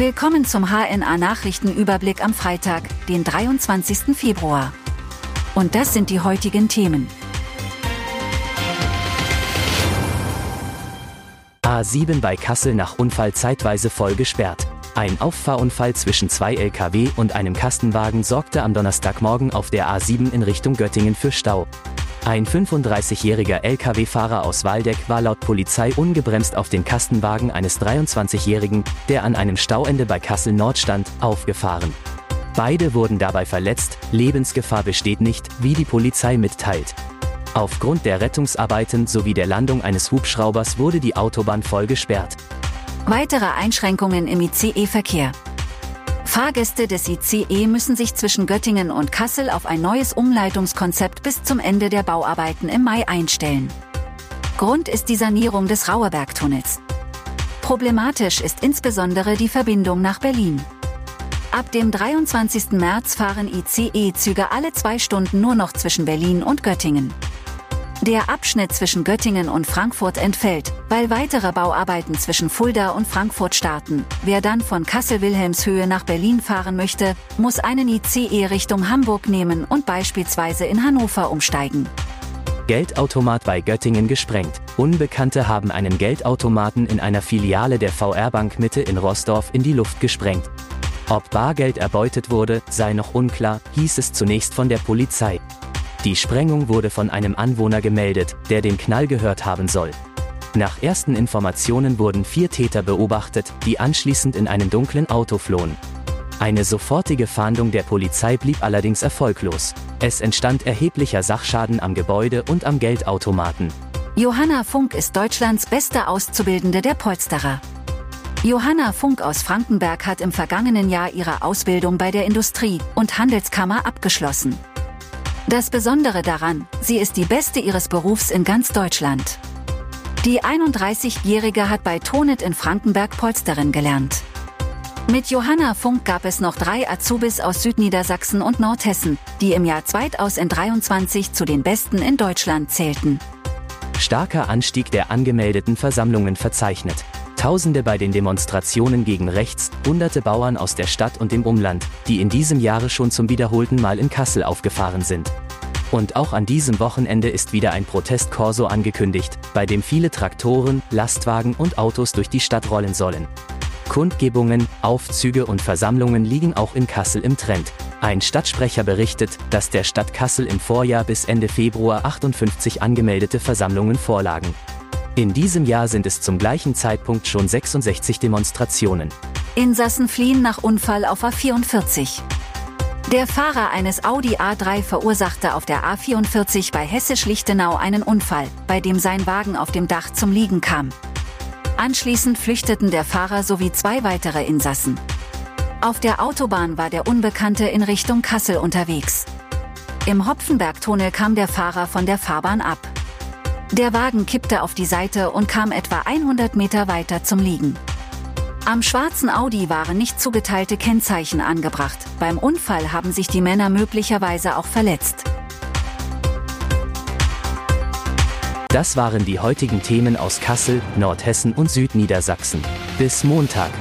Willkommen zum HNA Nachrichtenüberblick am Freitag, den 23. Februar. Und das sind die heutigen Themen. A7 bei Kassel nach Unfall zeitweise voll gesperrt. Ein Auffahrunfall zwischen zwei Lkw und einem Kastenwagen sorgte am Donnerstagmorgen auf der A7 in Richtung Göttingen für Stau. Ein 35-jähriger Lkw-Fahrer aus Waldeck war laut Polizei ungebremst auf den Kastenwagen eines 23-jährigen, der an einem Stauende bei Kassel Nord stand, aufgefahren. Beide wurden dabei verletzt, Lebensgefahr besteht nicht, wie die Polizei mitteilt. Aufgrund der Rettungsarbeiten sowie der Landung eines Hubschraubers wurde die Autobahn voll gesperrt. Weitere Einschränkungen im ICE-Verkehr. Fahrgäste des ICE müssen sich zwischen Göttingen und Kassel auf ein neues Umleitungskonzept bis zum Ende der Bauarbeiten im Mai einstellen. Grund ist die Sanierung des Rauerbergtunnels. Problematisch ist insbesondere die Verbindung nach Berlin. Ab dem 23. März fahren ICE-Züge alle zwei Stunden nur noch zwischen Berlin und Göttingen. Der Abschnitt zwischen Göttingen und Frankfurt entfällt, weil weitere Bauarbeiten zwischen Fulda und Frankfurt starten. Wer dann von Kassel-Wilhelmshöhe nach Berlin fahren möchte, muss einen ICE Richtung Hamburg nehmen und beispielsweise in Hannover umsteigen. Geldautomat bei Göttingen gesprengt. Unbekannte haben einen Geldautomaten in einer Filiale der VR Bank Mitte in Rossdorf in die Luft gesprengt. Ob Bargeld erbeutet wurde, sei noch unklar, hieß es zunächst von der Polizei. Die Sprengung wurde von einem Anwohner gemeldet, der den Knall gehört haben soll. Nach ersten Informationen wurden vier Täter beobachtet, die anschließend in einem dunklen Auto flohen. Eine sofortige Fahndung der Polizei blieb allerdings erfolglos. Es entstand erheblicher Sachschaden am Gebäude und am Geldautomaten. Johanna Funk ist Deutschlands beste Auszubildende der Polsterer. Johanna Funk aus Frankenberg hat im vergangenen Jahr ihre Ausbildung bei der Industrie- und Handelskammer abgeschlossen. Das Besondere daran, sie ist die Beste ihres Berufs in ganz Deutschland. Die 31-Jährige hat bei Tonet in Frankenberg Polsterin gelernt. Mit Johanna Funk gab es noch drei Azubis aus Südniedersachsen und Nordhessen, die im Jahr 2023 zu den Besten in Deutschland zählten. Starker Anstieg der angemeldeten Versammlungen verzeichnet. Tausende bei den Demonstrationen gegen rechts, hunderte Bauern aus der Stadt und dem Umland, die in diesem Jahre schon zum wiederholten Mal in Kassel aufgefahren sind. Und auch an diesem Wochenende ist wieder ein Protestkorso angekündigt, bei dem viele Traktoren, Lastwagen und Autos durch die Stadt rollen sollen. Kundgebungen, Aufzüge und Versammlungen liegen auch in Kassel im Trend. Ein Stadtsprecher berichtet, dass der Stadt Kassel im Vorjahr bis Ende Februar 58 angemeldete Versammlungen vorlagen. In diesem Jahr sind es zum gleichen Zeitpunkt schon 66 Demonstrationen. Insassen fliehen nach Unfall auf A44. Der Fahrer eines Audi A3 verursachte auf der A44 bei Hessisch-Lichtenau einen Unfall, bei dem sein Wagen auf dem Dach zum Liegen kam. Anschließend flüchteten der Fahrer sowie zwei weitere Insassen. Auf der Autobahn war der Unbekannte in Richtung Kassel unterwegs. Im Hopfenbergtunnel kam der Fahrer von der Fahrbahn ab. Der Wagen kippte auf die Seite und kam etwa 100 Meter weiter zum Liegen. Am schwarzen Audi waren nicht zugeteilte Kennzeichen angebracht. Beim Unfall haben sich die Männer möglicherweise auch verletzt. Das waren die heutigen Themen aus Kassel, Nordhessen und Südniedersachsen. Bis Montag.